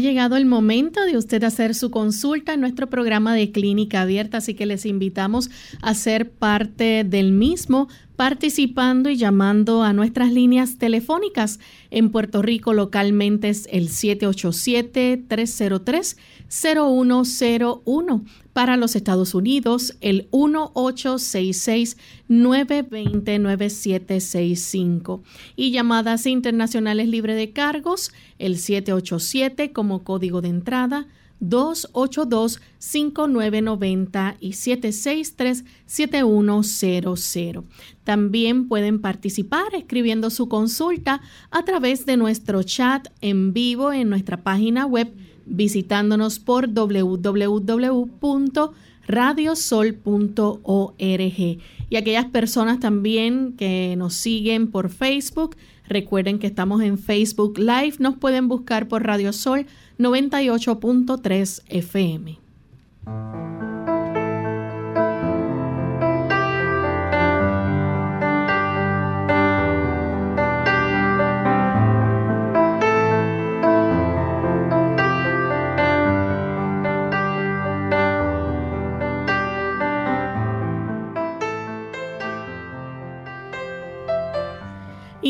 Llegado el momento de usted hacer su consulta en nuestro programa de clínica abierta, así que les invitamos a ser parte del mismo participando y llamando a nuestras líneas telefónicas. En Puerto Rico localmente es el 787-303-0101. Para los Estados Unidos, el 1866-920-9765. Y llamadas internacionales libre de cargos, el 787 como código de entrada 282-5990 y 763-7100. También pueden participar escribiendo su consulta a través de nuestro chat en vivo en nuestra página web visitándonos por www.radiosol.org. Y aquellas personas también que nos siguen por Facebook, recuerden que estamos en Facebook Live, nos pueden buscar por Radio Sol 98.3 FM.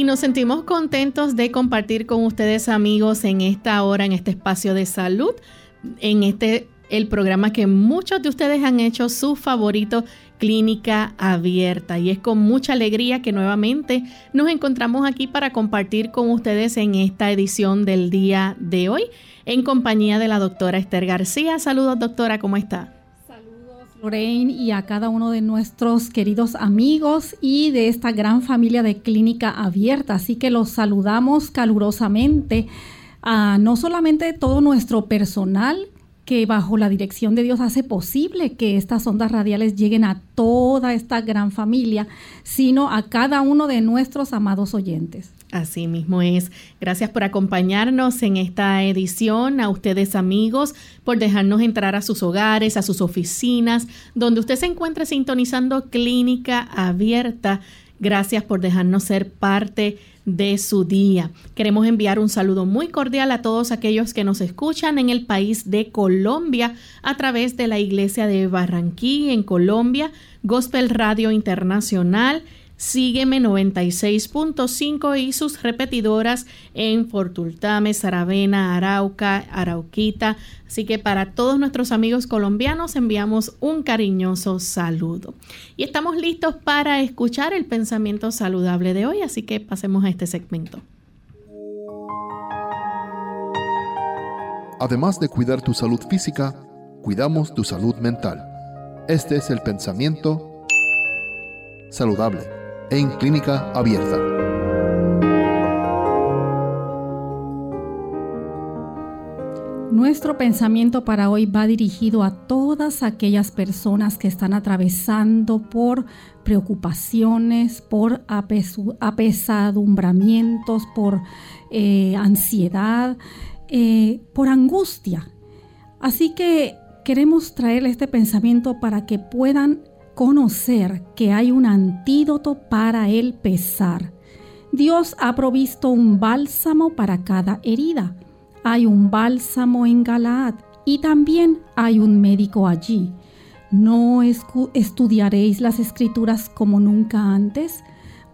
Y nos sentimos contentos de compartir con ustedes amigos en esta hora, en este espacio de salud, en este el programa que muchos de ustedes han hecho su favorito, Clínica Abierta. Y es con mucha alegría que nuevamente nos encontramos aquí para compartir con ustedes en esta edición del día de hoy, en compañía de la doctora Esther García. Saludos, doctora, ¿cómo está? Lorraine y a cada uno de nuestros queridos amigos y de esta gran familia de Clínica Abierta. Así que los saludamos calurosamente a no solamente todo nuestro personal que bajo la dirección de Dios hace posible que estas ondas radiales lleguen a toda esta gran familia, sino a cada uno de nuestros amados oyentes. Así mismo es. Gracias por acompañarnos en esta edición, a ustedes amigos, por dejarnos entrar a sus hogares, a sus oficinas, donde usted se encuentre sintonizando Clínica Abierta. Gracias por dejarnos ser parte de su día. Queremos enviar un saludo muy cordial a todos aquellos que nos escuchan en el país de Colombia a través de la iglesia de Barranquilla en Colombia, Gospel Radio Internacional, Sígueme 96.5 y sus repetidoras en Fortultame, Saravena, Arauca, Arauquita. Así que para todos nuestros amigos colombianos enviamos un cariñoso saludo. Y estamos listos para escuchar el pensamiento saludable de hoy, así que pasemos a este segmento. Además de cuidar tu salud física, cuidamos tu salud mental. Este es el pensamiento saludable en clínica abierta. Nuestro pensamiento para hoy va dirigido a todas aquellas personas que están atravesando por preocupaciones, por apesadumbramientos, por eh, ansiedad, eh, por angustia. Así que queremos traerle este pensamiento para que puedan que hay un antídoto para el pesar. Dios ha provisto un bálsamo para cada herida. Hay un bálsamo en Galaad y también hay un médico allí. ¿No estudiaréis las escrituras como nunca antes?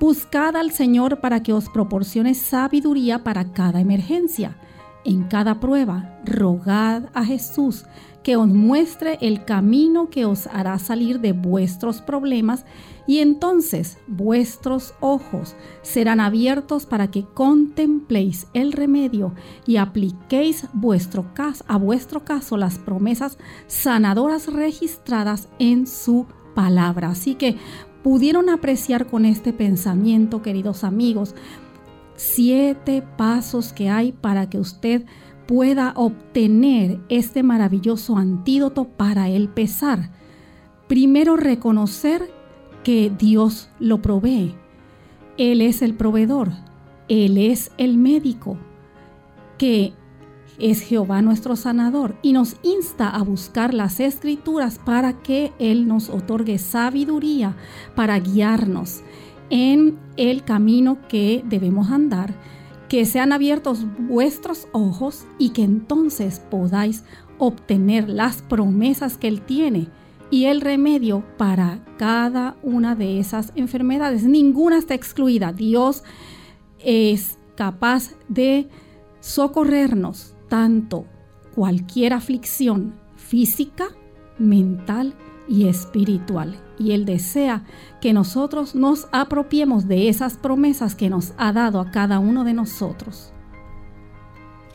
Buscad al Señor para que os proporcione sabiduría para cada emergencia. En cada prueba, rogad a Jesús que os muestre el camino que os hará salir de vuestros problemas y entonces vuestros ojos serán abiertos para que contempléis el remedio y apliquéis vuestro caso, a vuestro caso las promesas sanadoras registradas en su palabra. Así que pudieron apreciar con este pensamiento, queridos amigos, siete pasos que hay para que usted pueda obtener este maravilloso antídoto para el pesar. Primero reconocer que Dios lo provee. Él es el proveedor, Él es el médico, que es Jehová nuestro sanador y nos insta a buscar las escrituras para que Él nos otorgue sabiduría para guiarnos en el camino que debemos andar, que sean abiertos vuestros ojos y que entonces podáis obtener las promesas que Él tiene y el remedio para cada una de esas enfermedades. Ninguna está excluida. Dios es capaz de socorrernos tanto cualquier aflicción física, mental y espiritual. Y Él desea que nosotros nos apropiemos de esas promesas que nos ha dado a cada uno de nosotros.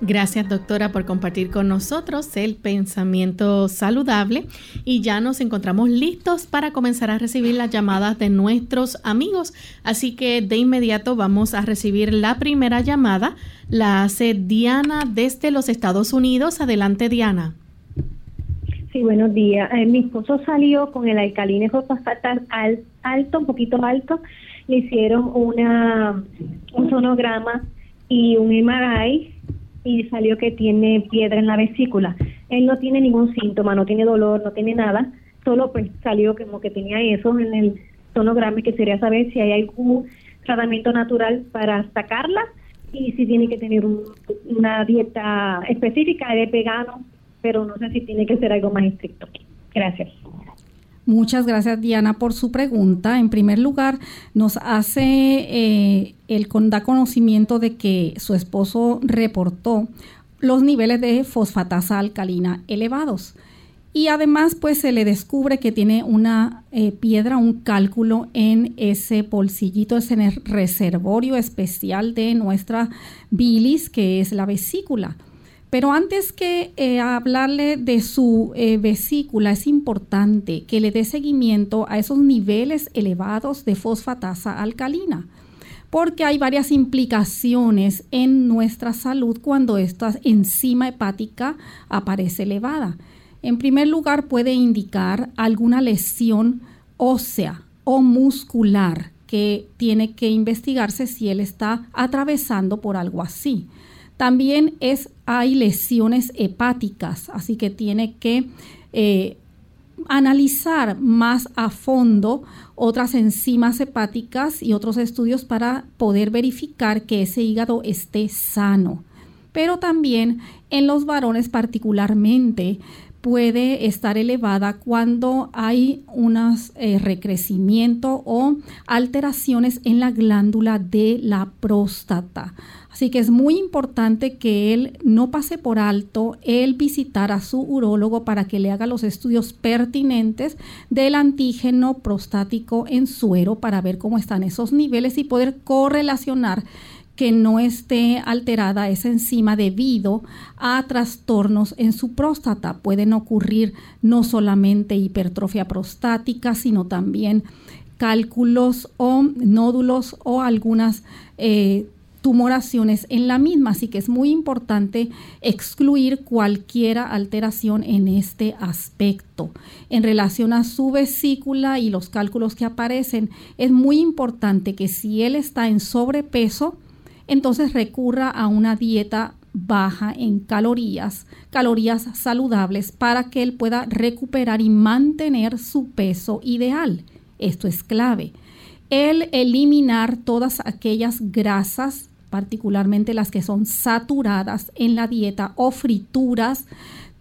Gracias doctora por compartir con nosotros el pensamiento saludable y ya nos encontramos listos para comenzar a recibir las llamadas de nuestros amigos. Así que de inmediato vamos a recibir la primera llamada. La hace Diana desde los Estados Unidos. Adelante Diana. Sí, buenos días. Eh, mi esposo salió con el alcalino fosfatal alto, un poquito alto. Le hicieron una un sonograma y un MRI y salió que tiene piedra en la vesícula. Él no tiene ningún síntoma, no tiene dolor, no tiene nada, solo pues salió como que tenía eso en el sonograma y que sería saber si hay algún tratamiento natural para sacarla y si tiene que tener una dieta específica de vegano, pero no sé si tiene que ser algo más estricto. Gracias. Muchas gracias Diana por su pregunta. En primer lugar, nos hace eh, el da conocimiento de que su esposo reportó los niveles de fosfatasa alcalina elevados. Y además, pues se le descubre que tiene una eh, piedra, un cálculo en ese bolsillito, ese reservorio especial de nuestra bilis, que es la vesícula. Pero antes que eh, hablarle de su eh, vesícula, es importante que le dé seguimiento a esos niveles elevados de fosfatasa alcalina, porque hay varias implicaciones en nuestra salud cuando esta enzima hepática aparece elevada. En primer lugar, puede indicar alguna lesión ósea o muscular que tiene que investigarse si él está atravesando por algo así. También es, hay lesiones hepáticas, así que tiene que eh, analizar más a fondo otras enzimas hepáticas y otros estudios para poder verificar que ese hígado esté sano. Pero también en los varones particularmente puede estar elevada cuando hay un eh, recrecimiento o alteraciones en la glándula de la próstata. Así que es muy importante que él no pase por alto el visitar a su urólogo para que le haga los estudios pertinentes del antígeno prostático en suero para ver cómo están esos niveles y poder correlacionar que no esté alterada esa enzima debido a trastornos en su próstata. Pueden ocurrir no solamente hipertrofia prostática, sino también cálculos o nódulos o algunas eh, tumoraciones en la misma, así que es muy importante excluir cualquier alteración en este aspecto. En relación a su vesícula y los cálculos que aparecen, es muy importante que si él está en sobrepeso, entonces recurra a una dieta baja en calorías, calorías saludables, para que él pueda recuperar y mantener su peso ideal. Esto es clave. El eliminar todas aquellas grasas particularmente las que son saturadas en la dieta o frituras,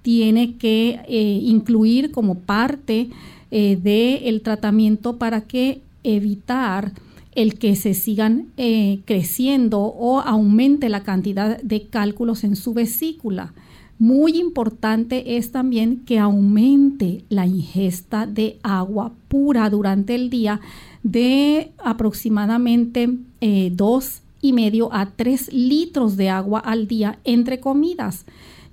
tiene que eh, incluir como parte eh, del tratamiento para que evitar el que se sigan eh, creciendo o aumente la cantidad de cálculos en su vesícula. Muy importante es también que aumente la ingesta de agua pura durante el día de aproximadamente dos y medio a 3 litros de agua al día entre comidas,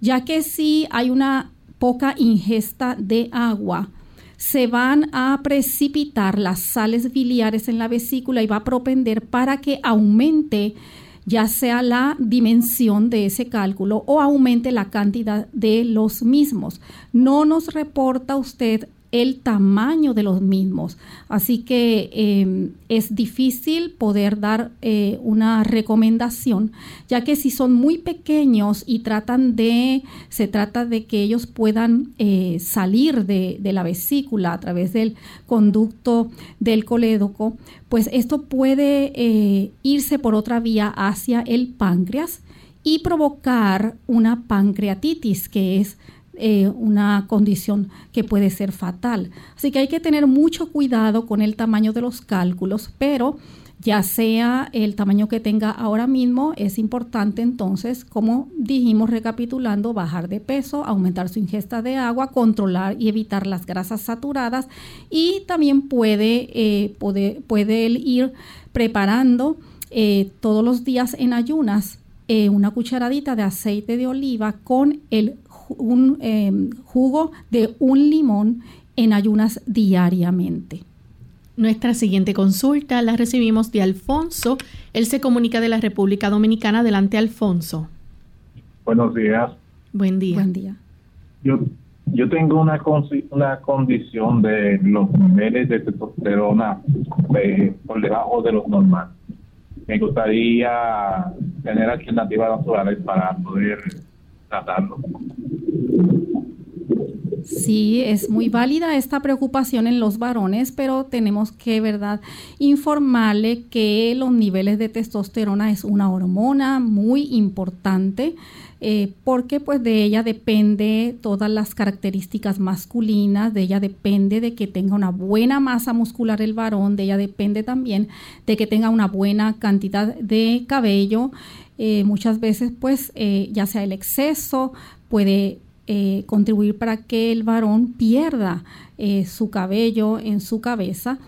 ya que si hay una poca ingesta de agua, se van a precipitar las sales biliares en la vesícula y va a propender para que aumente ya sea la dimensión de ese cálculo o aumente la cantidad de los mismos. No nos reporta usted el tamaño de los mismos. Así que em, es difícil poder dar eh, una recomendación, ya que si son muy pequeños y tratan de, se trata de que ellos puedan eh, salir de, de, la vesícula a través del conducto del colédoco, pues esto puede eh, irse por otra vía hacia el páncreas y provocar una pancreatitis, que es eh, una condición que puede ser fatal. Así que hay que tener mucho cuidado con el tamaño de los cálculos, pero ya sea el tamaño que tenga ahora mismo, es importante entonces, como dijimos recapitulando, bajar de peso, aumentar su ingesta de agua, controlar y evitar las grasas saturadas y también puede, eh, puede ir preparando eh, todos los días en ayunas una cucharadita de aceite de oliva con el un em, jugo de un limón en ayunas diariamente. Nuestra siguiente consulta la recibimos de Alfonso. Él se comunica de la República Dominicana. Adelante, Alfonso. Buenos días. Buen día. Buen día. Yo, yo tengo una, una condición de los niveles de testosterona eh, por debajo de los normales. Me gustaría tener alternativas naturales para poder Sí, es muy válida esta preocupación en los varones, pero tenemos que, ¿verdad?, informarle que los niveles de testosterona es una hormona muy importante. Eh, porque pues de ella depende todas las características masculinas, de ella depende de que tenga una buena masa muscular el varón, de ella depende también de que tenga una buena cantidad de cabello. Eh, muchas veces pues eh, ya sea el exceso puede eh, contribuir para que el varón pierda su cabello en su cabeza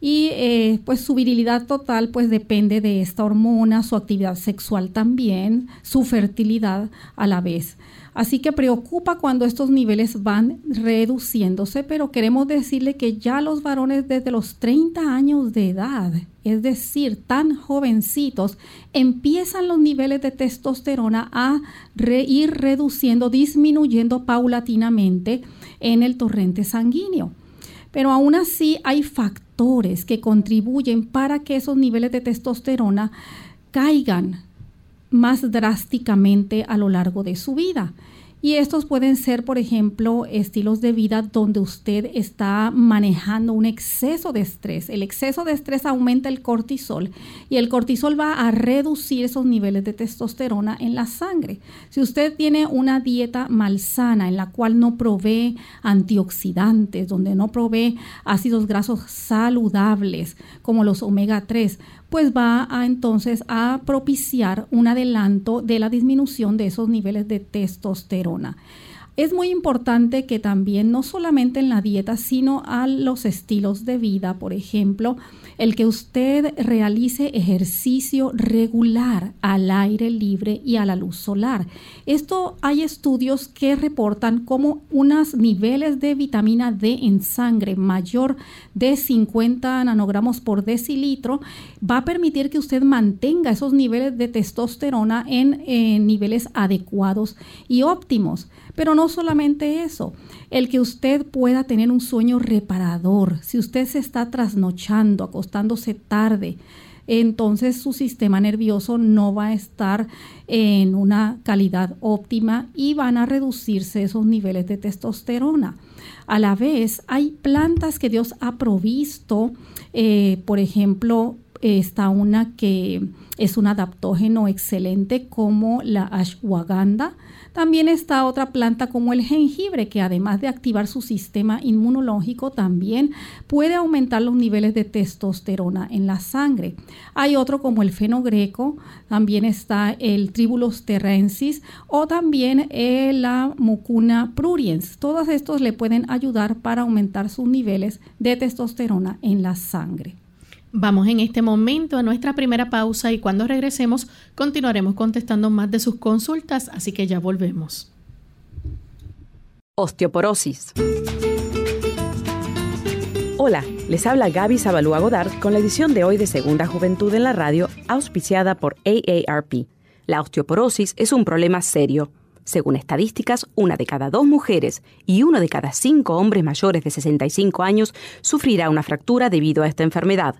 y pues su virilidad total pues depende de esta hormona, su actividad sexual también, su fertilidad a la vez. Así que preocupa cuando estos niveles van reduciéndose, pero queremos decirle que ya los varones desde los 30 años de edad, es decir, tan jovencitos, empiezan los niveles de testosterona a ir reduciendo, disminuyendo paulatinamente en el torrente sanguíneo. Pero aún así hay factores que contribuyen para que esos niveles de testosterona caigan más drásticamente a lo largo de su vida. Y estos pueden ser, por ejemplo, estilos de vida donde usted está manejando un exceso de estrés. El exceso de estrés aumenta el cortisol y el cortisol va a reducir esos niveles de testosterona en la sangre. Si usted tiene una dieta malsana en la cual no provee antioxidantes, donde no provee ácidos grasos saludables como los omega 3, pues va a entonces a propiciar un adelanto de la disminución de esos niveles de testosterona. Es muy importante que también no solamente en la dieta, sino a los estilos de vida, por ejemplo, el que usted realice ejercicio regular al aire libre y a la luz solar. Esto hay estudios que reportan como unos niveles de vitamina D en sangre mayor de 50 nanogramos por decilitro va a permitir que usted mantenga esos niveles de testosterona en, niveles adecuados y óptimos. Pero no solamente eso, el que usted pueda tener un sueño reparador. Si usted se está trasnochando, acostándose tarde, entonces su sistema nervioso no va a estar en una calidad óptima y van a reducirse esos niveles de testosterona. A la vez, hay plantas que Dios ha provisto, eh, por ejemplo, está una que es un adaptógeno excelente como la ashwagandha, también está otra planta como el jengibre, que además de activar su sistema inmunológico, también puede aumentar los niveles de testosterona en la sangre. Hay otro como el fenogreco, también está el tribulus terrensis o también la mucuna pruriens. Todos estos le pueden ayudar para aumentar sus niveles de testosterona en la sangre. Vamos en este momento a nuestra primera pausa y cuando regresemos continuaremos contestando más de sus consultas, así que ya volvemos. Osteoporosis. Hola, les habla Gaby Zabalúa Godard con la edición de hoy de Segunda Juventud en la Radio, auspiciada por AARP. La osteoporosis es un problema serio. Según estadísticas, una de cada dos mujeres y uno de cada cinco hombres mayores de 65 años sufrirá una fractura debido a esta enfermedad.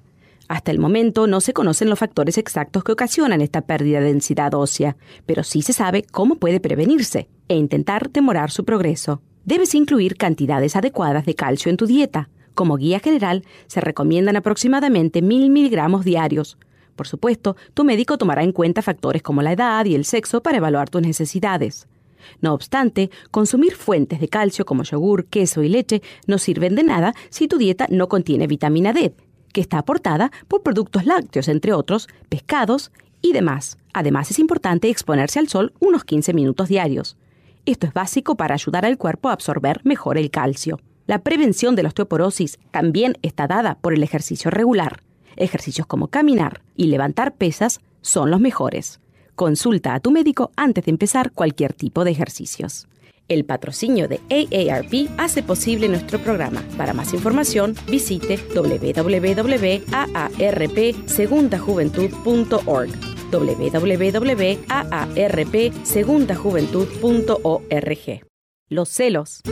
Hasta el momento no se conocen los factores exactos que ocasionan esta pérdida de densidad ósea, pero sí se sabe cómo puede prevenirse e intentar demorar su progreso. Debes incluir cantidades adecuadas de calcio en tu dieta como guía general, se recomiendan aproximadamente mil miligramos diarios. Por supuesto, tu médico tomará en cuenta factores como la edad y el sexo para evaluar tus necesidades. No obstante, consumir fuentes de calcio como yogur, queso y leche no sirven de nada si tu dieta no contiene vitamina D, que está aportada por productos lácteos, entre otros, pescados y demás. Además, es importante exponerse al sol unos 15 minutos diarios. Esto es básico para ayudar al cuerpo a absorber mejor el calcio. La prevención de la osteoporosis también está dada por el ejercicio regular. Ejercicios como caminar y levantar pesas son los mejores. Consulta a tu médico antes de empezar cualquier tipo de ejercicios. El patrocinio de AARP hace posible nuestro programa. Para más información, visite www.aarpsegundajuventud.org www.aarpsegundajuventud.org Los celos.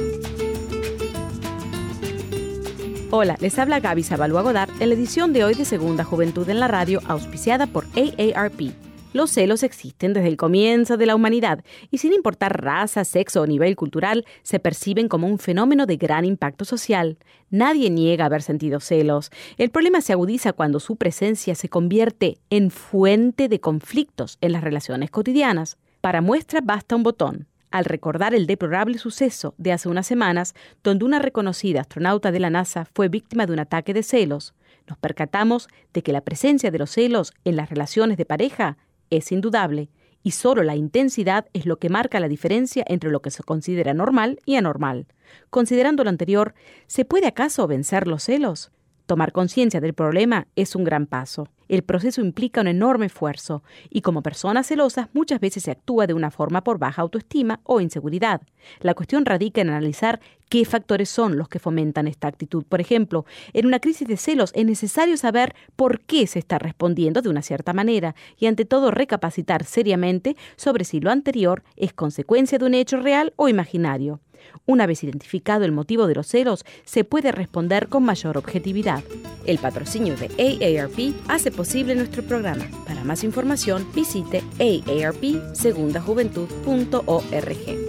Hola, les habla Gaby Zabalúa Godard en la edición de hoy de Segunda Juventud en la Radio, auspiciada por AARP. Los celos existen desde el comienzo de la humanidad y sin importar raza, sexo o nivel cultural, se perciben como un fenómeno de gran impacto social. Nadie niega haber sentido celos. El problema se agudiza cuando su presencia se convierte en fuente de conflictos en las relaciones cotidianas. Para muestra basta un botón al recordar el deplorable suceso de hace unas semanas donde una reconocida astronauta de la NASA fue víctima de un ataque de celos, nos percatamos de que la presencia de los celos en las relaciones de pareja es indudable y solo la intensidad es lo que marca la diferencia entre lo que se considera normal y anormal. Considerando lo anterior, ¿se puede acaso vencer los celos? Tomar conciencia del problema es un gran paso. El proceso implica un enorme esfuerzo y como personas celosas muchas veces se actúa de una forma por baja autoestima o inseguridad. La cuestión radica en analizar qué factores son los que fomentan esta actitud. Por ejemplo, en una crisis de celos es necesario saber por qué se está respondiendo de una cierta manera y ante todo recapacitar seriamente sobre si lo anterior es consecuencia de un hecho real o imaginario. Una vez identificado el motivo de los celos, se puede responder con mayor objetividad. El patrocinio de AARP hace posible nuestro programa. Para más información, visite aarpsegundajuventud.org.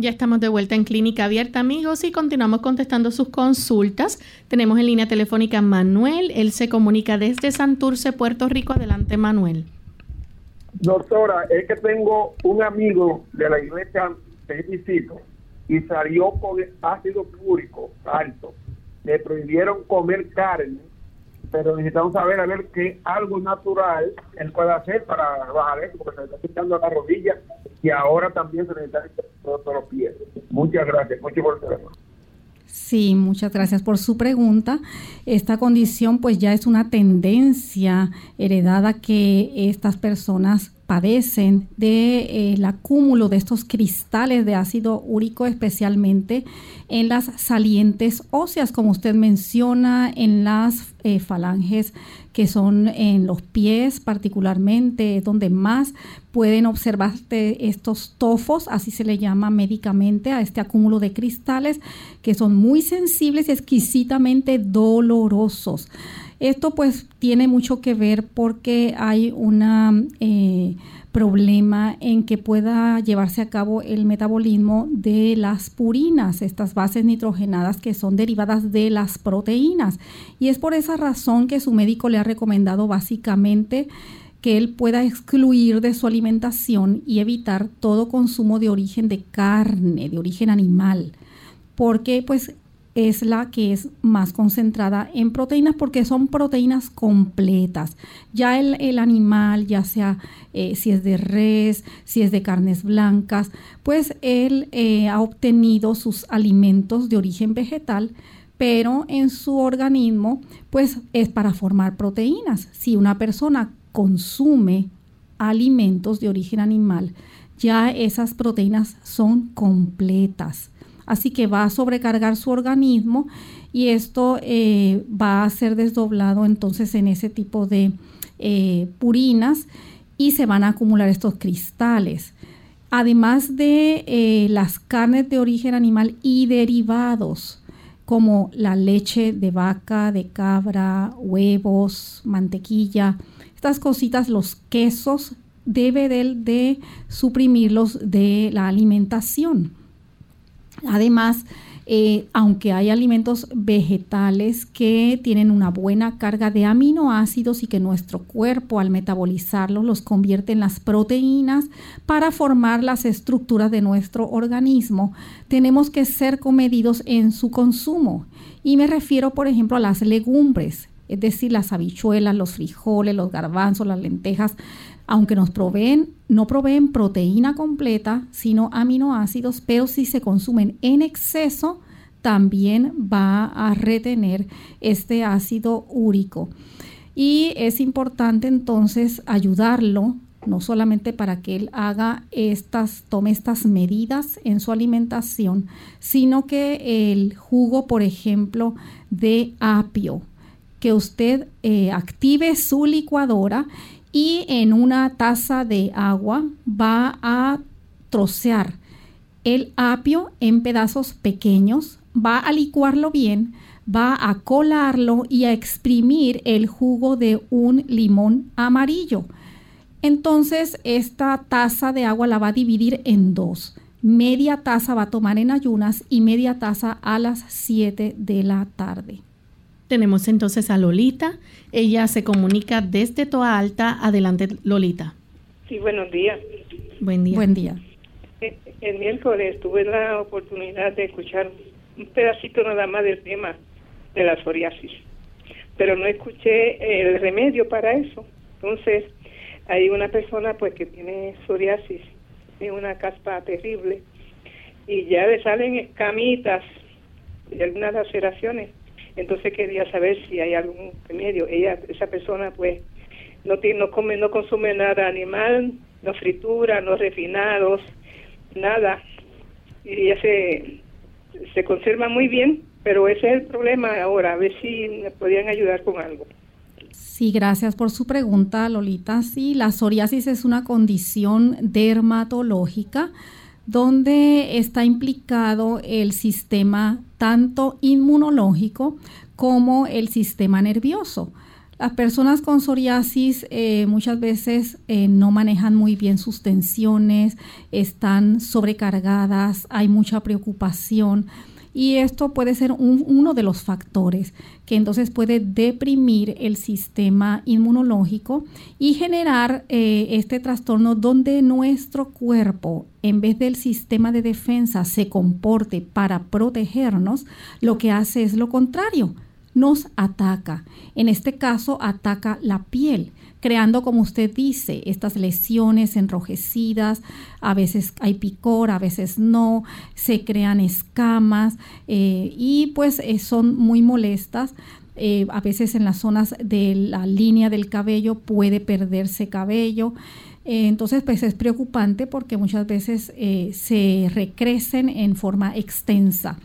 Ya estamos de vuelta en Clínica Abierta, amigos, y continuamos contestando sus consultas. Tenemos en línea telefónica a Manuel. Él se comunica desde Santurce, Puerto Rico. Adelante, Manuel. Doctora, es que tengo un amigo de la iglesia que visito y salió con ácido púrico alto. Le prohibieron comer carne, pero necesitamos saber a ver qué algo natural él puede hacer para bajar eso, porque se le está quitando la rodilla y ahora también se necesita todos los pies. Muchas gracias, mucho por el teléfono. Sí, muchas gracias por su pregunta. Esta condición pues ya es una tendencia heredada que estas personas padecen del eh, acúmulo de estos cristales de ácido úrico, especialmente en las salientes óseas, como usted menciona, en las eh, falanges que son en los pies particularmente, donde más pueden observarse estos tofos, así se le llama médicamente a este acúmulo de cristales, que son muy sensibles y exquisitamente dolorosos. Esto pues tiene mucho que ver porque hay un eh, problema en que pueda llevarse a cabo el metabolismo de las purinas, estas bases nitrogenadas que son derivadas de las proteínas. Y es por esa razón que su médico le ha recomendado básicamente que él pueda excluir de su alimentación y evitar todo consumo de origen de carne, de origen animal, porque pues es la que es más concentrada en proteínas porque son proteínas completas. Ya el, animal, ya sea eh, si es de res, si es de carnes blancas, pues él eh, ha obtenido sus alimentos de origen vegetal, pero en su organismo pues es para formar proteínas. Si una persona consume alimentos de origen animal, ya esas proteínas son completas. Así que va a sobrecargar su organismo y esto eh, va a ser desdoblado entonces en ese tipo de eh, purinas y se van a acumular estos cristales. Además de eh, las carnes de origen animal y derivados, como la leche de vaca, de cabra, huevos, mantequilla, estas cositas, los quesos, debe de, de suprimirlos de la alimentación. Además, eh, aunque hay alimentos vegetales que tienen una buena carga de aminoácidos y que nuestro cuerpo al metabolizarlos los convierte en las proteínas para formar las estructuras de nuestro organismo, tenemos que ser comedidos en su consumo. Y me refiero, por ejemplo, a las legumbres, es decir, las habichuelas, los frijoles, los garbanzos, las lentejas, aunque nos proveen, no proveen proteína completa, sino aminoácidos, pero si se consumen en exceso, también va a retener este ácido úrico. Y es importante entonces ayudarlo, no solamente para que él haga estas, tome estas medidas en su alimentación, sino que el jugo, por ejemplo, de apio, que usted eh, active su licuadora y en una taza de agua va a trocear el apio en pedazos pequeños, va a licuarlo bien, va a colarlo y a exprimir el jugo de un limón amarillo. Entonces esta taza de agua la va a dividir en dos. Media taza va a tomar en ayunas y media taza a las 7 de la tarde. Tenemos entonces a Lolita. Ella se comunica desde Toa Alta. Adelante, Lolita. Sí, buenos días. Buen día. Buen día. Eh, el miércoles tuve la oportunidad de escuchar un pedacito nada más del tema de la psoriasis, pero no escuché el remedio para eso. Entonces, hay una persona pues que tiene psoriasis, tiene una caspa terrible y ya le salen escamitas y algunas laceraciones entonces quería saber si hay algún remedio. Ella, esa persona, pues, no tiene, no come, no consume nada animal, no fritura, no refinados, nada. Y ella se, se conserva muy bien, pero ese es el problema ahora. A ver si me podían ayudar con algo. Sí, gracias por su pregunta, Lolita. Sí, la psoriasis es una condición dermatológica donde está implicado el sistema tanto inmunológico como el sistema nervioso. Las personas con psoriasis eh, muchas veces eh, no manejan muy bien sus tensiones, están sobrecargadas, hay mucha preocupación y esto puede ser uno de los factores que entonces puede deprimir el sistema inmunológico y generar eh, este trastorno donde nuestro cuerpo, en vez del sistema de defensa, se comporte para protegernos, lo que hace es lo contrario, nos ataca. En este caso, ataca la piel creando, como usted dice, estas lesiones enrojecidas, a veces hay picor, a veces no, se crean escamas eh, y pues eh, son muy molestas. Eh, a veces en las zonas de la línea del cabello puede perderse cabello. entonces, pues es preocupante porque muchas veces se recrecen en forma extensa.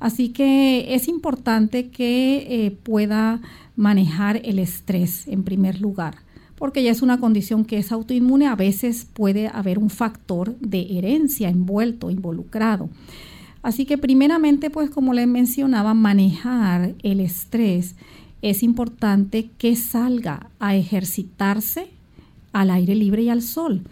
Así que es importante que pueda manejar el estrés en primer lugar porque ya es una condición que es autoinmune, a veces puede haber un factor de herencia envuelto, involucrado. Así que primeramente, pues como les mencionaba, manejar el estrés es importante que salga a ejercitarse al aire libre y al sol.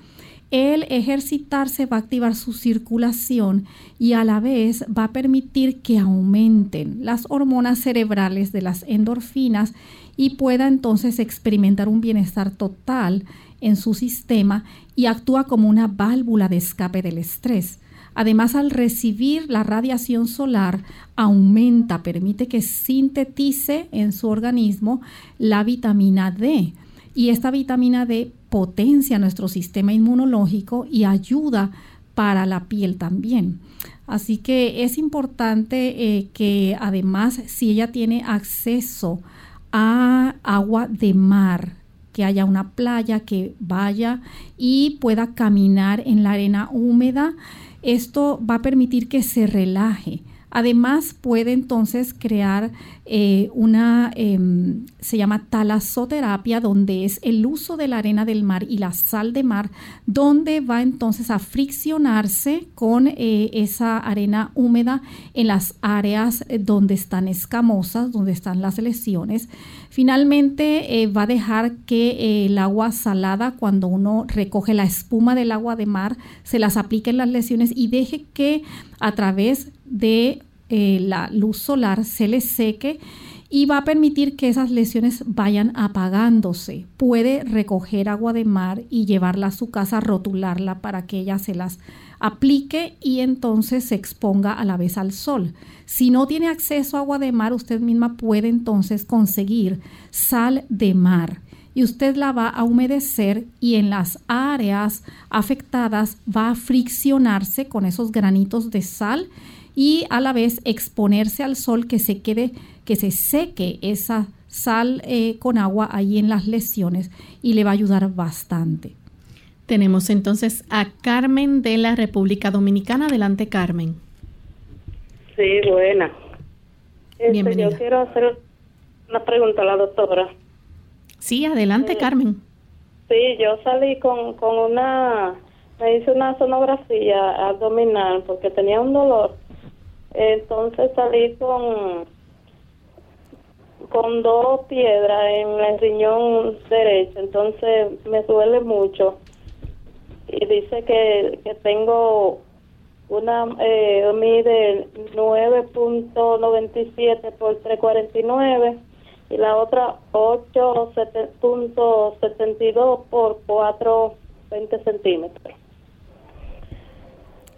El ejercitarse va a activar su circulación y a la vez va a permitir que aumenten las hormonas cerebrales de las endorfinas y pueda entonces experimentar un bienestar total en su sistema y actúa como una válvula de escape del estrés. Además, al recibir la radiación solar, aumenta, permite que sintetice en su organismo la vitamina D. Y esta vitamina D potencia nuestro sistema inmunológico y ayuda para la piel también. Así que es importante eh, que además si ella tiene acceso a agua de mar que haya una playa, que vaya y pueda caminar en la arena húmeda. Esto va a permitir que se relaje. Además, puede entonces crear eh, una, em, se llama talasoterapia, donde es el uso de la arena del mar y la sal de mar, donde va entonces a friccionarse con eh, esa arena húmeda en las áreas eh, donde están escamosas, donde están las lesiones. Finalmente, va a dejar que el agua salada, cuando uno recoge la espuma del agua de mar, se las aplique en las lesiones y deje que a través de eh, la luz solar se le seque y va a permitir que esas lesiones vayan apagándose. Puede recoger agua de mar y llevarla a su casa, rotularla para que ella se las aplique y entonces se exponga a la vez al sol. Si no tiene acceso a agua de mar, usted misma puede entonces conseguir sal de mar y usted la va a humedecer y en las áreas afectadas va a friccionarse con esos granitos de sal y a la vez exponerse al sol que se quede, que se seque esa sal eh, con agua ahí en las lesiones y le va a ayudar bastante. Tenemos entonces a Carmen de la República Dominicana. Adelante, Carmen. Sí, buena. Este, yo quiero hacer una pregunta a la doctora. Sí, adelante, Carmen. Sí, yo salí con, con una, me hice una sonografía abdominal porque tenía un dolor entonces salí con con dos piedras en el riñón derecho, entonces me duele mucho. Y dice que, que tengo una eh, mide 9.97 por 349 y la otra 8.72 por 4.20 centímetros.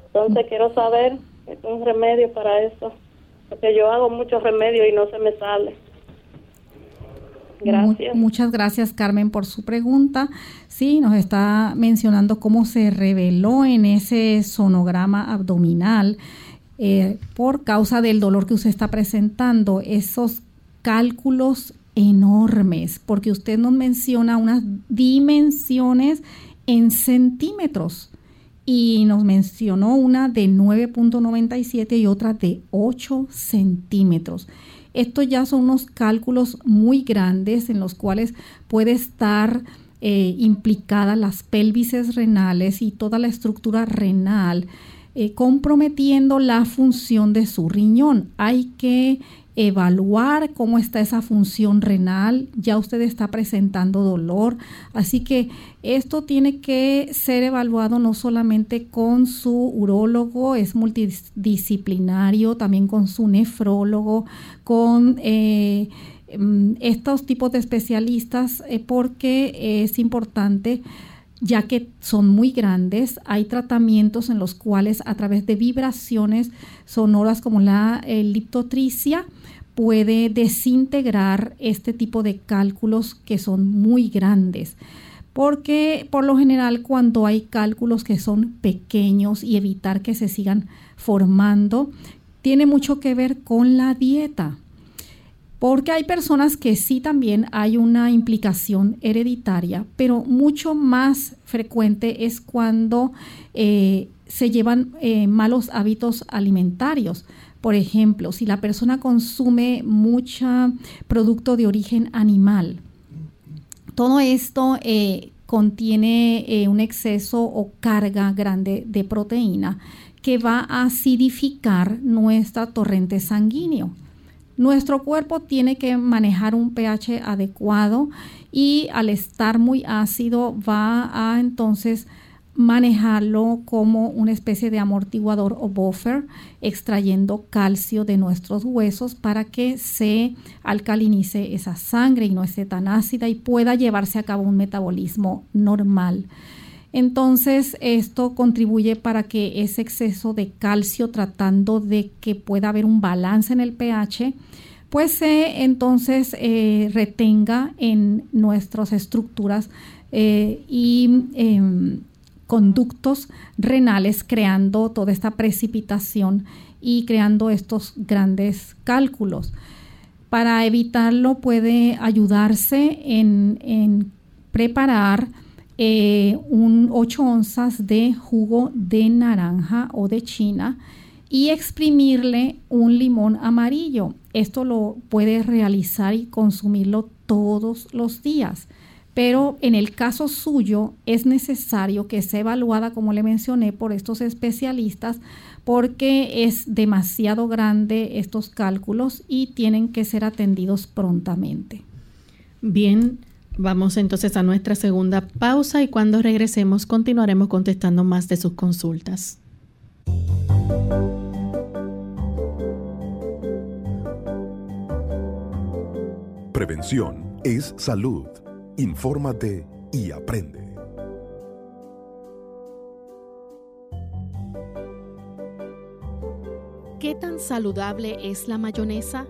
Entonces quiero saber es un remedio para eso, porque yo hago muchos remedios y no se me sale. Gracias. Muchas gracias, Carmen, por su pregunta. Sí, nos está mencionando cómo se reveló en ese sonograma abdominal eh, por causa del dolor que usted está presentando, esos cálculos enormes, porque usted nos menciona unas dimensiones en centímetros y nos mencionó una de 9.97 y otra de 8 centímetros. Estos ya son unos cálculos muy grandes en los cuales puede estar eh, implicadas las pelvises renales y toda la estructura renal, eh, comprometiendo la función de su riñón. Hay que evaluar cómo está esa función renal, ya usted está presentando dolor, así que esto tiene que ser evaluado no solamente con su urólogo, es multidisciplinario, también con su nefrólogo, con eh, mm, estos tipos de especialistas, eh, porque es importante ya que son muy grandes, hay tratamientos en los cuales a través de vibraciones sonoras como la liptotricia, puede desintegrar este tipo de cálculos que son muy grandes. Porque por lo general cuando hay cálculos que son pequeños y evitar que se sigan formando, tiene mucho que ver con la dieta. Porque hay personas que sí también hay una implicación hereditaria, pero mucho más frecuente es cuando eh, se llevan eh, malos hábitos alimentarios. Por ejemplo, si la persona consume mucho producto de origen animal, todo esto eh, contiene eh, un exceso o carga grande de proteína que va a acidificar nuestra torrente sanguíneo. Nuestro cuerpo tiene que manejar un pH adecuado y al estar muy ácido va a entonces manejarlo como una especie de amortiguador o buffer, extrayendo calcio de nuestros huesos para que se alcalinice esa sangre y no esté tan ácida y pueda llevarse a cabo un metabolismo normal. Entonces esto contribuye para que ese exceso de calcio tratando de que pueda haber un balance en el pH, pues se entonces eh, retenga en nuestras estructuras eh, y em, conductos renales creando toda esta precipitación y creando estos grandes cálculos. Para evitarlo puede ayudarse en, preparar eh, un 8 onzas de jugo de naranja o de china y exprimirle un limón amarillo. Esto lo puede realizar y consumirlo todos los días. Pero en el caso suyo es necesario que sea evaluada, como le mencioné, por estos especialistas porque es demasiado grande estos cálculos y tienen que ser atendidos prontamente. Bien, vamos entonces a nuestra segunda pausa y cuando regresemos continuaremos contestando más de sus consultas. Prevención es salud. Infórmate y aprende. ¿Qué tan saludable es la mayonesa?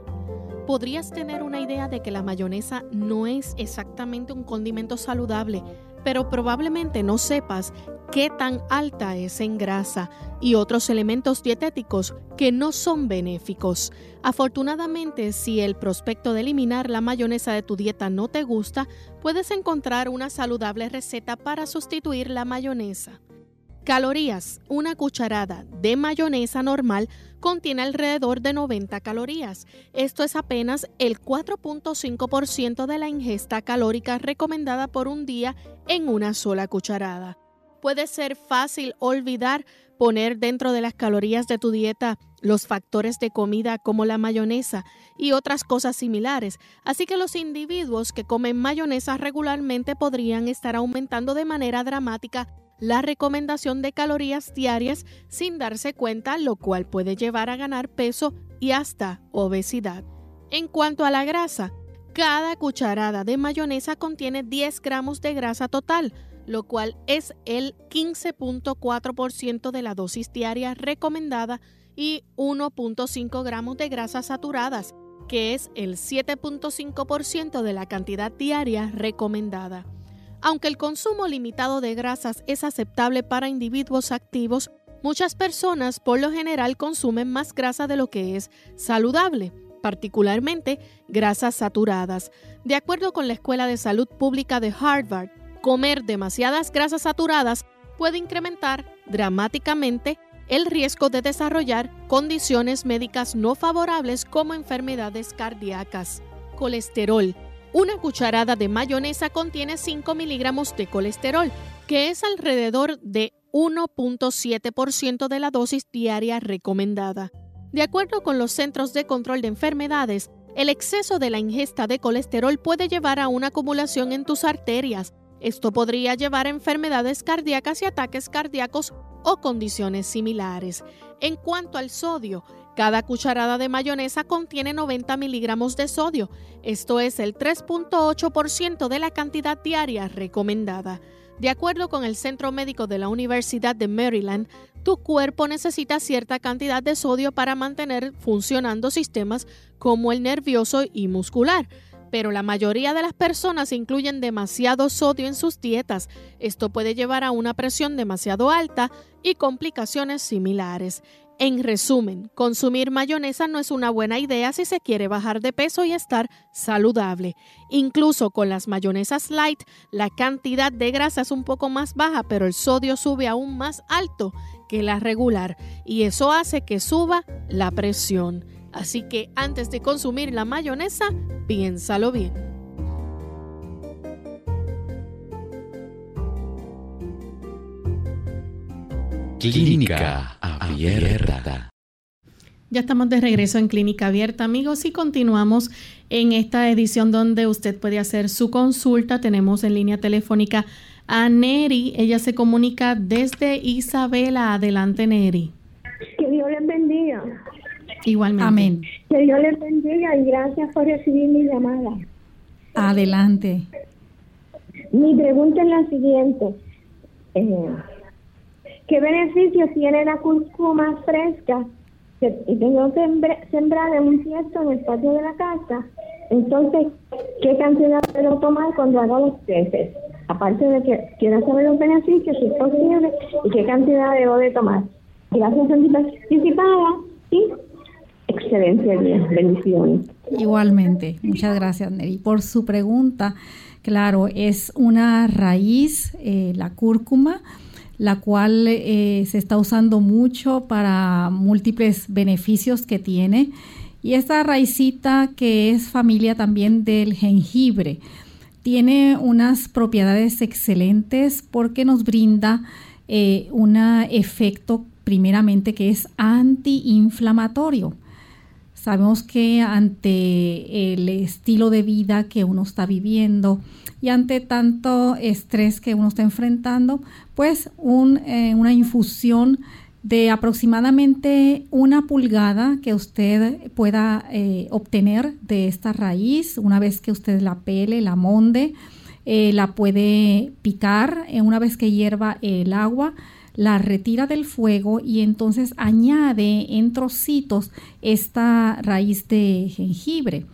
Podrías tener una idea de que la mayonesa no es exactamente un condimento saludable, pero probablemente no sepas qué tan alta es en grasa y otros elementos dietéticos que no son benéficos. Afortunadamente, si el prospecto de eliminar la mayonesa de tu dieta no te gusta, puedes encontrar una saludable receta para sustituir la mayonesa. Calorías. Una cucharada de mayonesa normal contiene alrededor de 90 calorías. Esto es apenas el 4.5% de la ingesta calórica recomendada por un día en una sola cucharada. Puede ser fácil olvidar poner dentro de las calorías de tu dieta los factores de comida como la mayonesa y otras cosas similares, así que los individuos que comen mayonesa regularmente podrían estar aumentando de manera dramática la recomendación de calorías diarias sin darse cuenta, lo cual puede llevar a ganar peso y hasta obesidad. En cuanto a la grasa, cada cucharada de mayonesa contiene 10 gramos de grasa total, lo cual es el 15.4% de la dosis diaria recomendada y 1.5 gramos de grasas saturadas, que es el 7.5% de la cantidad diaria recomendada. Aunque el consumo limitado de grasas es aceptable para individuos activos, muchas personas por lo general consumen más grasa de lo que es saludable, particularmente grasas saturadas. De acuerdo con la Escuela de Salud Pública de Harvard, comer demasiadas grasas saturadas puede incrementar dramáticamente el riesgo de desarrollar condiciones médicas no favorables como enfermedades cardíacas. Colesterol una cucharada de mayonesa contiene 5 miligramos de colesterol, que es alrededor de 1.7% de la dosis diaria recomendada. De acuerdo con los Centros de Control de Enfermedades, el exceso de la ingesta de colesterol puede llevar a una acumulación en tus arterias. Esto podría llevar a enfermedades cardíacas y ataques cardíacos o condiciones similares. En cuanto al sodio, cada cucharada de mayonesa contiene 90 miligramos de sodio, esto es el 3.8% de la cantidad diaria recomendada. De acuerdo con el Centro Médico de la Universidad de Maryland, tu cuerpo necesita cierta cantidad de sodio para mantener funcionando sistemas como el nervioso y muscular pero la mayoría de las personas incluyen demasiado sodio en sus dietas. Esto puede llevar a una presión demasiado alta y complicaciones similares. En resumen, consumir mayonesa no es una buena idea si se quiere bajar de peso y estar saludable. Incluso con las mayonesas light, la cantidad de grasa es un poco más baja, pero el sodio sube aún más alto que la regular y eso hace que suba la presión. Así que antes de consumir la mayonesa, piénsalo bien. Clínica Abierta. Ya estamos de regreso en Clínica Abierta, amigos, y continuamos en esta edición donde usted puede hacer su consulta. Tenemos en línea telefónica a Neri. Ella se comunica desde Isabela. Adelante, Neri. Que Dios les bendiga. Igualmente. Amén. Que Dios les bendiga y gracias por recibir mi llamada. Adelante. Mi pregunta es la siguiente. Eh, ¿Qué beneficios tiene la cúrcuma fresca que tengo sembrada en un cierto en el patio de la casa? Entonces, ¿qué cantidad puedo tomar cuando hago los peces? Aparte de que quiero saber los beneficios, si es posible, y qué cantidad debo de tomar. Gracias, anticipada y excelente día. Bendiciones. Igualmente, muchas gracias Neri por su pregunta. Claro, es una raíz, eh, la cúrcuma, la cual eh, se está usando mucho para múltiples beneficios que tiene. Y esta raicita que es familia también del jengibre, tiene unas propiedades excelentes porque nos brinda eh, un efecto primeramente que es antiinflamatorio. Sabemos que ante el estilo de vida que uno está viviendo y ante tanto estrés que uno está enfrentando, pues eh, una infusión de aproximadamente una pulgada que usted pueda eh, obtener de esta raíz una vez que usted la pele, la monde, eh, la puede picar una vez que hierva el agua la retira del fuego y entonces añade en trocitos esta raíz de jengibre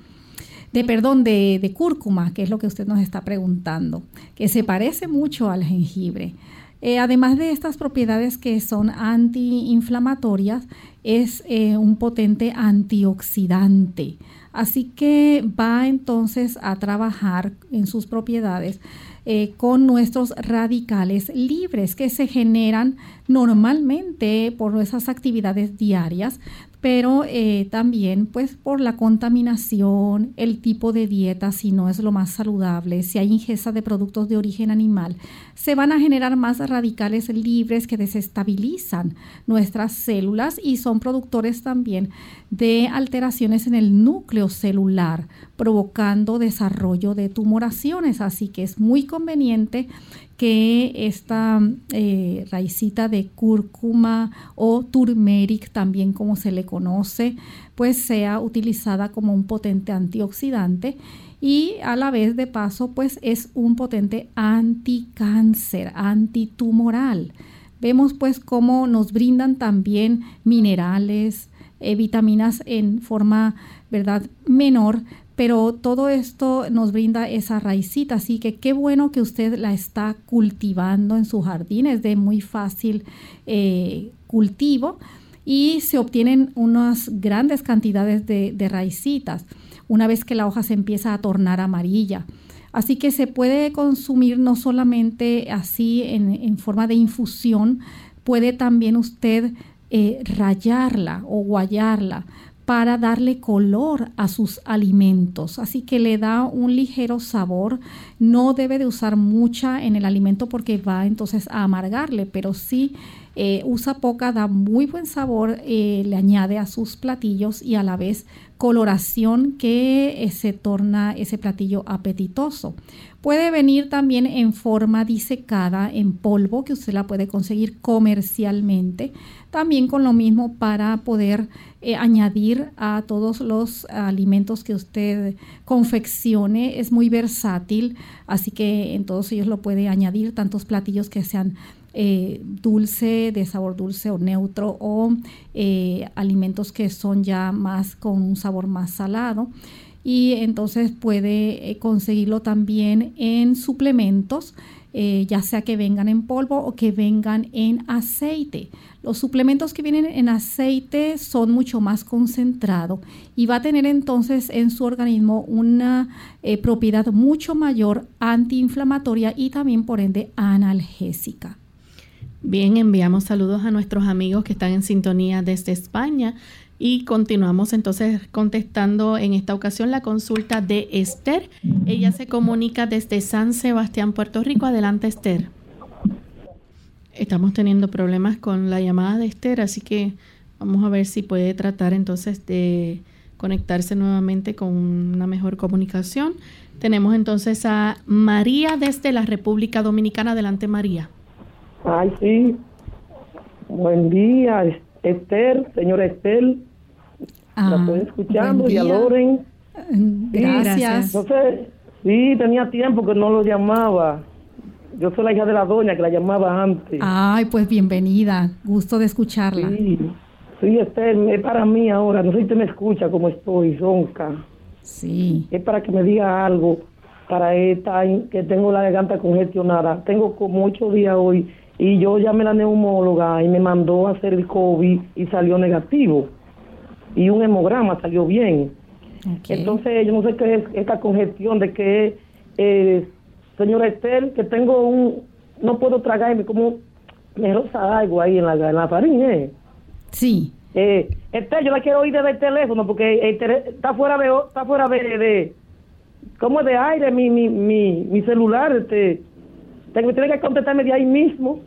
de perdón, de, de, cúrcuma, que es lo que usted nos está preguntando, que se parece mucho al jengibre. Eh, además de estas propiedades que son antiinflamatorias, es eh, un potente antioxidante. Así que va entonces a trabajar en sus propiedades eh, con nuestros radicales libres que se generan normalmente por nuestras actividades diarias, pero eh, también pues por la contaminación, el tipo de dieta, si no es lo más saludable, si hay ingesta de productos de origen animal, se van a generar más radicales libres que desestabilizan nuestras células y son productores también de alteraciones en el núcleo celular, provocando desarrollo de tumoraciones. Así que es muy conveniente que esta eh, raicita de cúrcuma o turmeric, también como se le conoce, pues sea utilizada como un potente antioxidante y a la vez de paso pues es un potente anticáncer, antitumoral. Vemos pues cómo nos brindan también minerales, eh, vitaminas en forma, ¿verdad?, menor, pero todo esto nos brinda esa raicita, así que qué bueno que usted la está cultivando en su jardín, es de muy fácil eh, cultivo y se obtienen unas grandes cantidades de, de raicitas una vez que la hoja se empieza a tornar amarilla. Así que se puede consumir no solamente así en, forma de infusión, puede también usted eh, rayarla o guayarla para darle color a sus alimentos. Así que le da un ligero sabor. No debe de usar mucha en el alimento porque va entonces a amargarle, pero sí eh, usa poca, da muy buen sabor, eh, le añade a sus platillos y a la vez coloración que eh, se torna ese platillo apetitoso. Puede venir también en forma disecada en polvo que usted la puede conseguir comercialmente. También con lo mismo para poder añadir a todos los alimentos que usted confeccione. Es muy versátil, así que en todos ellos lo puede añadir, tantos platillos que sean eh, dulce, de sabor dulce o neutro, o eh, alimentos que son ya más con un sabor más salado. Y entonces puede eh, conseguirlo también en suplementos, ya sea que vengan en polvo o que vengan en aceite. Los suplementos que vienen en aceite son mucho más concentrados y va a tener entonces en su organismo una propiedad mucho mayor antiinflamatoria y también por ende analgésica. Bien, enviamos saludos a nuestros amigos que están en sintonía desde España y continuamos entonces contestando en esta ocasión la consulta de Esther. Ella se comunica desde San Sebastián, Puerto Rico. Adelante, Esther. Estamos teniendo problemas con la llamada de Esther, así que vamos a ver si puede tratar entonces de conectarse nuevamente con una mejor comunicación. Tenemos entonces a María desde la República Dominicana. Adelante, María. Ay, sí. Buen día, Esther, señora Esther. la ah, estoy escuchando y a Loren. Gracias. Entonces, sí, tenía tiempo que no lo llamaba. Yo soy la hija de la doña que la llamaba antes. Ay, pues bienvenida. Gusto de escucharla. Sí, sí Esther, es para mí ahora. No sé si usted me escucha como estoy, ronca. Sí. Es para que me diga algo para esta que tengo la garganta congestionada. Tengo como ocho días hoy y yo llamé a la neumóloga y me mandó a hacer el COVID y salió negativo. Y un hemograma salió bien. Entonces, yo no sé qué es esta congestión de que, eh, señora Estel, que tengo un, no puedo tragarme como me rosa algo ahí en la, en la faringe. ¿eh? Sí. Eh, Estel, yo la quiero oír desde el teléfono porque está fuera de, está fuera de, de como de aire mi, mi, mi, mi celular, este, tengo, tiene que contestarme de ahí mismo.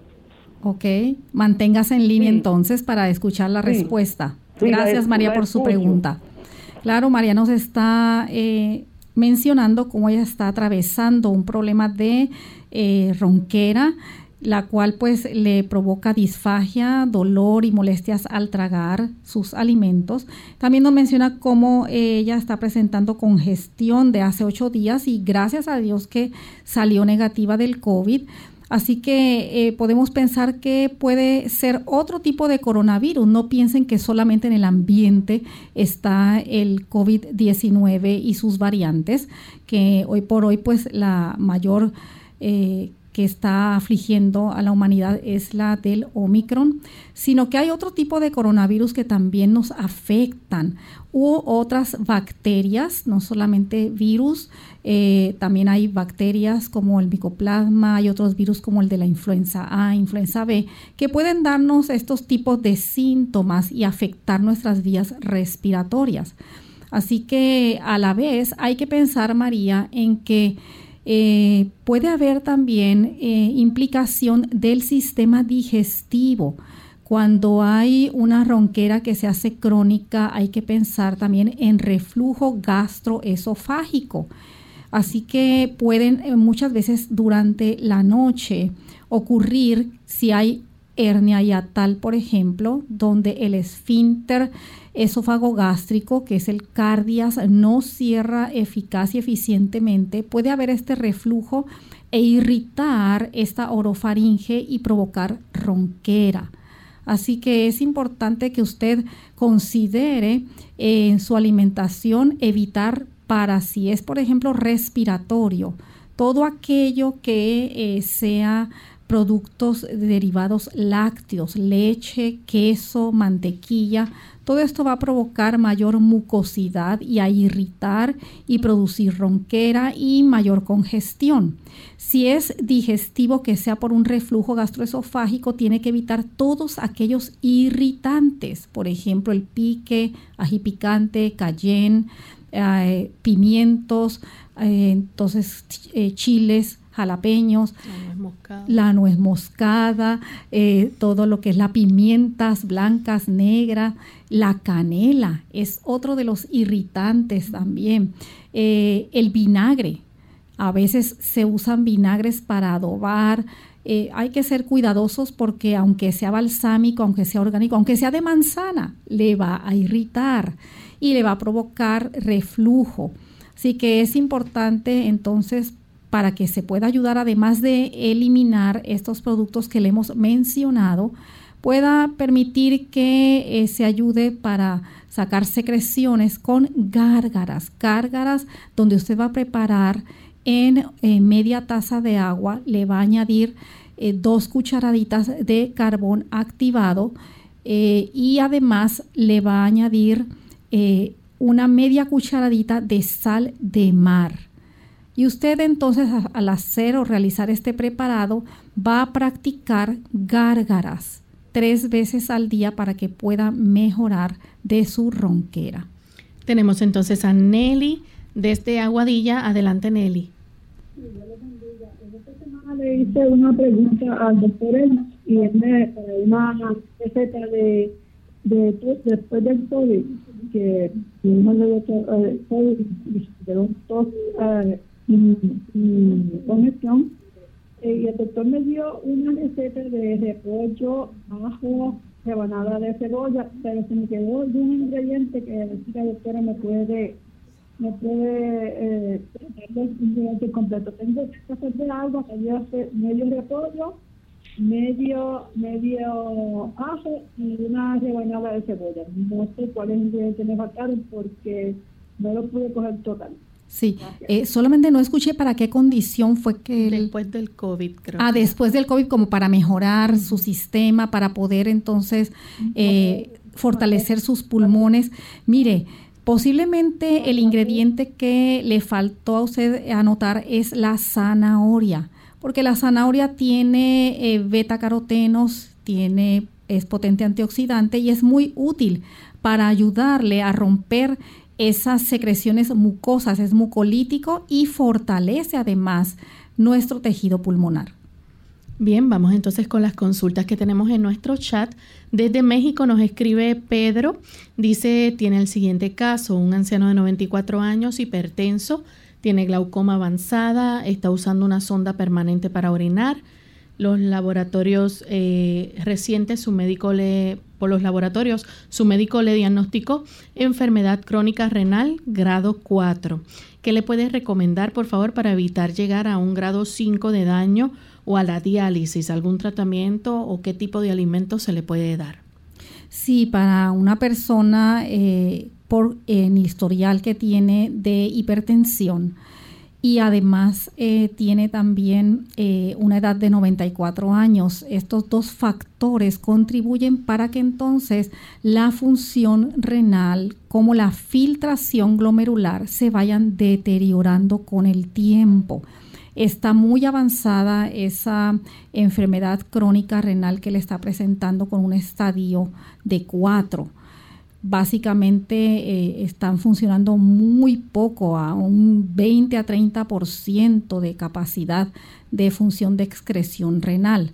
Ok, manténgase en línea entonces para escuchar la respuesta. Gracias María por su pregunta. Claro, María nos está eh, mencionando cómo ella está atravesando un problema de eh, ronquera, la cual pues le provoca disfagia, dolor y molestias al tragar sus alimentos. También nos menciona cómo ella está presentando congestión de hace ocho días y gracias a Dios que salió negativa del COVID. Así que eh, podemos pensar que puede ser otro tipo de coronavirus. No piensen que solamente en el ambiente está el COVID-19 y sus variantes, que hoy por hoy pues la mayor... Eh, que está afligiendo a la humanidad es la del Omicron, sino que hay otro tipo de coronavirus que también nos afectan, u otras bacterias, no solamente virus, eh, también hay bacterias como el micoplasma, hay otros virus como el de la influenza A, influenza B, que pueden darnos estos tipos de síntomas y afectar nuestras vías respiratorias. Así que a la vez hay que pensar, María, en que eh, puede haber también eh, implicación del sistema digestivo. Cuando hay una ronquera que se hace crónica, hay que pensar también en reflujo gastroesofágico. Así que pueden eh, muchas veces durante la noche ocurrir si hay hernia yatal, por ejemplo, donde el esfínter esófago gástrico, que es el cardias, no cierra eficaz y eficientemente, puede haber este reflujo e irritar esta orofaringe y provocar ronquera. Así que es importante que usted considere en su alimentación evitar para si es, por ejemplo, respiratorio, todo aquello que eh, sea productos derivados lácteos, leche, queso, mantequilla, todo esto va a provocar mayor mucosidad y a irritar y producir ronquera y mayor congestión. Si es digestivo que sea por un reflujo gastroesofágico, tiene que evitar todos aquellos irritantes, por ejemplo, el pique, ají picante, cayenne, eh, pimientos, eh, entonces eh, chiles, jalapeños, la nuez moscada, eh, todo lo que es la pimientas blancas, negras, la canela es otro de los irritantes también. Eh, el vinagre, a veces se usan vinagres para adobar. Eh, hay que ser cuidadosos porque aunque sea balsámico, aunque sea orgánico, aunque sea de manzana, le va a irritar y le va a provocar reflujo. Así que es importante entonces para que se pueda ayudar, además de eliminar estos productos que le hemos mencionado, pueda permitir que eh, se ayude para sacar secreciones con gárgaras, gárgaras donde usted va a preparar en media taza de agua, le va a añadir eh, dos cucharaditas de carbón activado eh, y además le va a añadir una media cucharadita de sal de mar. Y usted entonces al hacer o realizar este preparado va a practicar gárgaras tres veces al día para que pueda mejorar de su ronquera. Tenemos entonces a Nelly desde Aguadilla. Adelante Nelly. Esta semana le hice una pregunta al doctor y él me una receta de, de, después del COVID que uno de doctor COVID de tos y, conexión. Y el doctor me dio una receta de repollo, ajo, rebanada de cebolla, pero se me quedó de un ingrediente que la doctora me puede me puede eh, un ingrediente completo. Tengo que hacer de hacer medio repollo, medio medio ajo y una rebanada de cebolla. No sé cuáles ingredientes me faltaron porque no lo pude coger total. Sí, eh, solamente no escuché para qué condición fue que... Después del COVID, creo. Ah, después del COVID, como para mejorar su sistema, para poder entonces eh, fortalecer sus pulmones. Mire, Posiblemente el ingrediente que le faltó a usted anotar es la zanahoria, porque la zanahoria tiene eh, beta carotenos, tiene es potente antioxidante y es muy útil para ayudarle a romper esas secreciones mucosas, es mucolítico y fortalece además nuestro tejido pulmonar. Bien, vamos entonces con las consultas que tenemos en nuestro chat. Desde México nos escribe Pedro, dice, tiene el siguiente caso, un anciano de 94 años, hipertenso, tiene glaucoma avanzada, está usando una sonda permanente para orinar. Los laboratorios eh, recientes, su médico le, por los laboratorios, su médico le diagnosticó enfermedad crónica renal grado 4. ¿Qué le puedes recomendar, por favor, para evitar llegar a un grado 5 de daño? o a la diálisis, algún tratamiento o qué tipo de alimento se le puede dar? Sí, para una persona eh, por el historial que tiene de hipertensión y además eh, tiene también eh, una edad de 94 años, estos dos factores contribuyen para que entonces la función renal como la filtración glomerular se vayan deteriorando con el tiempo está muy avanzada esa enfermedad crónica renal que le está presentando con un estadio de 4. Básicamente eh, están funcionando muy poco, a un 20 a 30% de capacidad de función de excreción renal.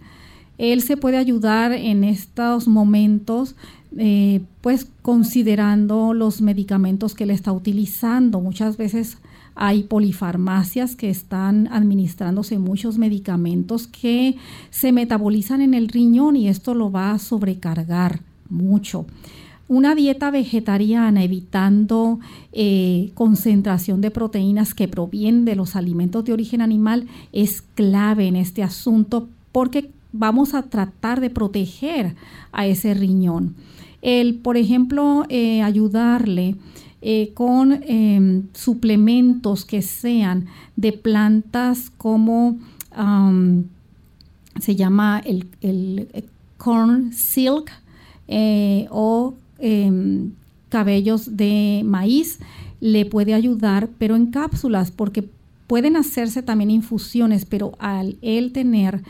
Él se puede ayudar en estos momentos eh, pues considerando los medicamentos que le está utilizando. Muchas veces hay polifarmacias que están administrándose muchos medicamentos que se metabolizan en el riñón y esto lo va a sobrecargar mucho. Una dieta vegetariana evitando eh, concentración de proteínas que provienen de los alimentos de origen animal es clave en este asunto porque vamos a tratar de proteger a ese riñón. El, por ejemplo, eh, ayudarle eh, con em, suplementos que sean de plantas como se llama el, el corn silk o em, cabellos de maíz, le puede ayudar, pero en cápsulas, porque pueden hacerse también infusiones, pero al él tener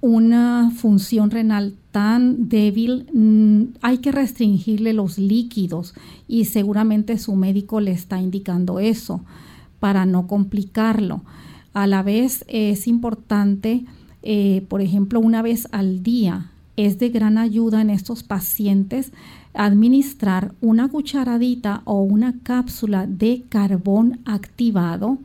una función renal tan débil, mm, hay que restringirle los líquidos y seguramente su médico le está indicando eso para no complicarlo. A la vez es importante, eh, por ejemplo, una vez al día, es de gran ayuda en estos pacientes administrar una cucharadita o una cápsula de carbón activado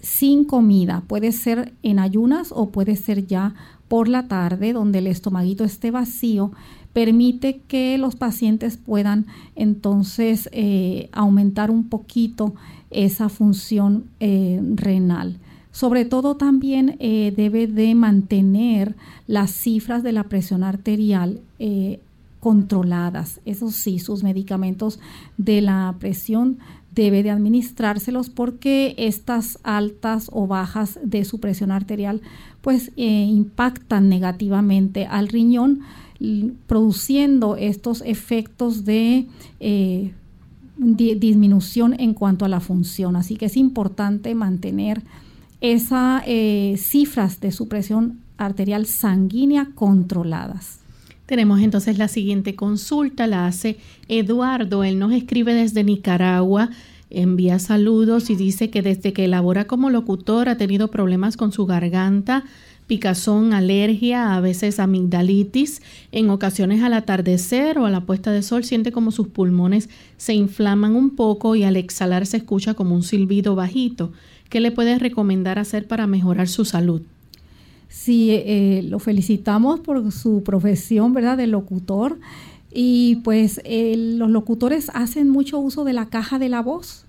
sin comida. Puede ser en ayunas o puede ser ya por la tarde, donde el estomaguito esté vacío, permite que los pacientes puedan entonces eh, aumentar un poquito esa función eh, renal. Sobre todo también eh, debe de mantener las cifras de la presión arterial controladas. Eso sí, sus medicamentos de la presión debe de administrárselos porque estas altas o bajas de su presión arterial pues eh, impactan negativamente al riñón produciendo estos efectos de eh, disminución en cuanto a la función. Así que es importante mantener esas eh, cifras de su presión arterial sanguínea controladas. Tenemos entonces la siguiente consulta, la hace Eduardo, él nos escribe desde Nicaragua, envía saludos y dice que desde que elabora como locutor ha tenido problemas con su garganta, picazón, alergia, a veces amigdalitis, en ocasiones al atardecer o a la puesta de sol siente como sus pulmones se inflaman un poco y al exhalar se escucha como un silbido bajito. ¿Qué le puedes recomendar hacer para mejorar su salud? Sí, eh, lo felicitamos por su profesión, ¿verdad?, de locutor. Y pues los locutores hacen mucho uso de la caja de la voz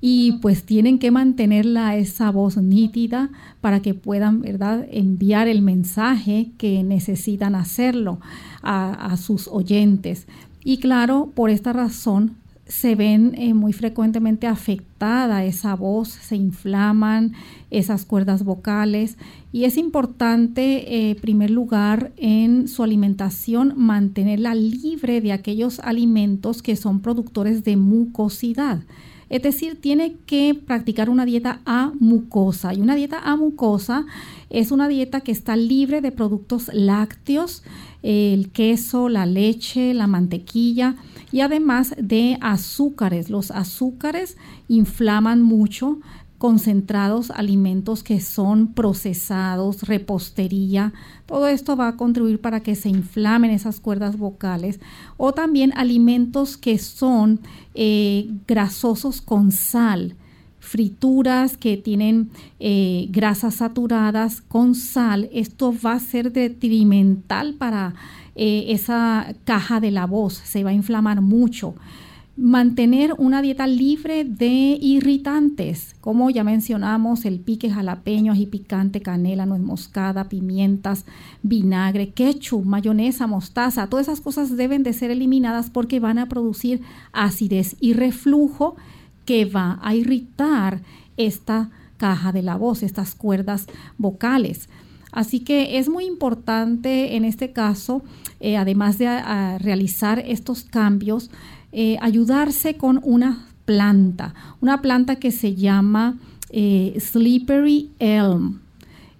y pues tienen que mantenerla esa voz nítida para que puedan, ¿verdad?, enviar el mensaje que necesitan hacerlo a sus oyentes. Y claro, por esta razón se ven eh, muy frecuentemente afectada esa voz, se inflaman esas cuerdas vocales y es importante, en primer lugar, en su alimentación mantenerla libre de aquellos alimentos que son productores de mucosidad. Es decir, tiene que practicar una dieta a mucosa. Y una dieta a mucosa es una dieta que está libre de productos lácteos, el queso, la leche, la mantequilla y además de azúcares. Los azúcares inflaman mucho, concentrados, alimentos que son procesados, repostería, todo esto va a contribuir para que se inflamen esas cuerdas vocales. O también alimentos que son eh, grasosos con sal, frituras que tienen eh, grasas saturadas con sal, esto va a ser detrimental para eh, esa caja de la voz, se va a inflamar mucho mantener una dieta libre de irritantes, como ya mencionamos, el pique jalapeño, y picante, canela, nuez moscada, pimientas, vinagre, ketchup, mayonesa, mostaza, todas esas cosas deben de ser eliminadas porque van a producir acidez y reflujo que va a irritar esta caja de la voz, estas cuerdas vocales. Así que es muy importante en este caso, eh, además de realizar estos cambios, eh, ayudarse con una planta, una planta que se llama eh, Slippery Elm.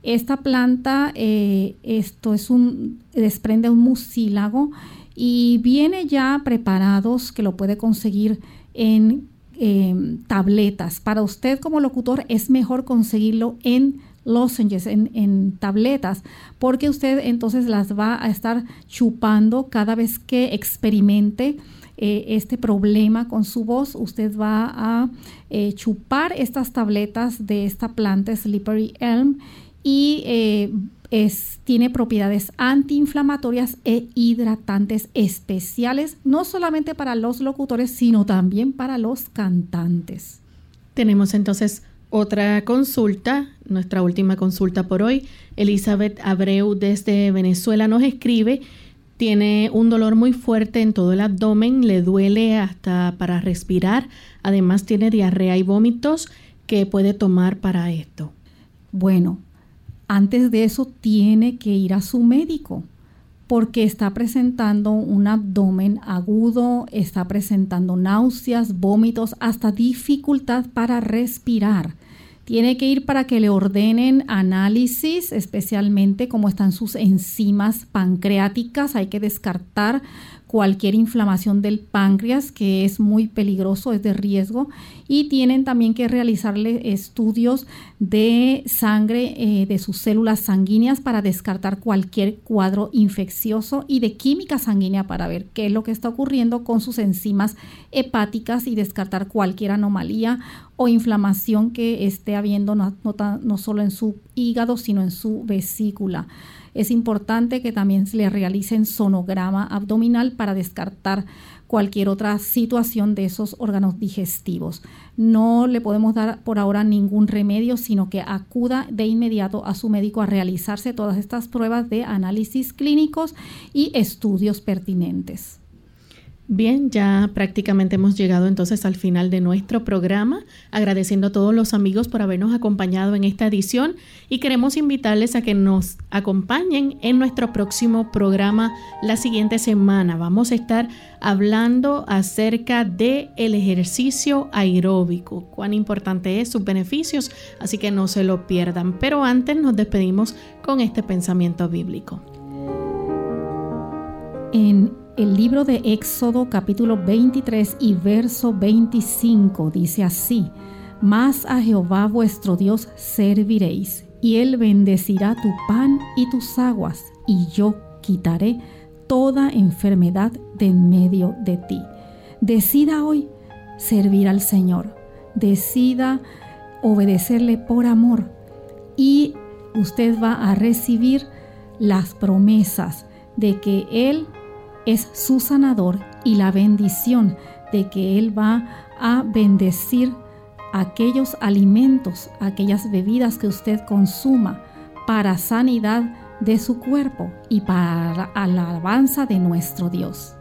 Esta planta, esto es un, desprende un mucílago y viene ya preparados que lo puede conseguir en tabletas. Para usted como locutor es mejor conseguirlo en lozenges, en, en, tabletas, porque usted entonces las va a estar chupando cada vez que experimente eh, este problema con su voz, usted va a eh, chupar estas tabletas de esta planta Slippery Elm y eh, tiene propiedades antiinflamatorias e hidratantes especiales, no solamente para los locutores, sino también para los cantantes. Tenemos entonces otra consulta, nuestra última consulta por hoy. Elizabeth Abreu desde Venezuela nos escribe tiene un dolor muy fuerte en todo el abdomen, le duele hasta para respirar, además tiene diarrea y vómitos que puede tomar para esto. Bueno, antes de eso tiene que ir a su médico porque está presentando un abdomen agudo, está presentando náuseas, vómitos, hasta dificultad para respirar. Tiene que ir para que le ordenen análisis, especialmente cómo están sus enzimas pancreáticas. Hay que descartar cualquier inflamación del páncreas, que es muy peligroso, es de riesgo, y tienen también que realizarle estudios de sangre eh, de sus células sanguíneas para descartar cualquier cuadro infeccioso y de química sanguínea para ver qué es lo que está ocurriendo con sus enzimas hepáticas y descartar cualquier anomalía o inflamación que esté habiendo no, no solo en su hígado, sino en su vesícula. Es importante que también se le realicen sonograma abdominal para descartar cualquier otra situación de esos órganos digestivos. No le podemos dar por ahora ningún remedio, sino que acuda de inmediato a su médico a realizarse todas estas pruebas de análisis clínicos y estudios pertinentes. Bien, ya prácticamente hemos llegado entonces al final de nuestro programa, agradeciendo a todos los amigos por habernos acompañado en esta edición y queremos invitarles a que nos acompañen en nuestro próximo programa la siguiente semana. Vamos a estar hablando acerca de el ejercicio aeróbico, cuán importante es sus beneficios, así que no se lo pierdan. Pero antes nos despedimos con este pensamiento bíblico. En el libro de Éxodo capítulo 23 y verso 25 dice así, Mas a Jehová vuestro Dios serviréis, y él bendecirá tu pan y tus aguas, y yo quitaré toda enfermedad de en medio de ti. Decida hoy servir al Señor, decida obedecerle por amor, y usted va a recibir las promesas de que Él es su sanador y la bendición de que Él va a bendecir aquellos alimentos, aquellas bebidas que usted consuma para sanidad de su cuerpo y para la alabanza de nuestro Dios.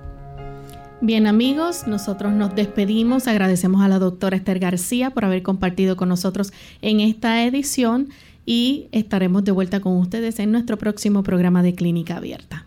Bien amigos, nosotros nos despedimos, agradecemos a la doctora Esther García por haber compartido con nosotros en esta edición y estaremos de vuelta con ustedes en nuestro próximo programa de Clínica Abierta.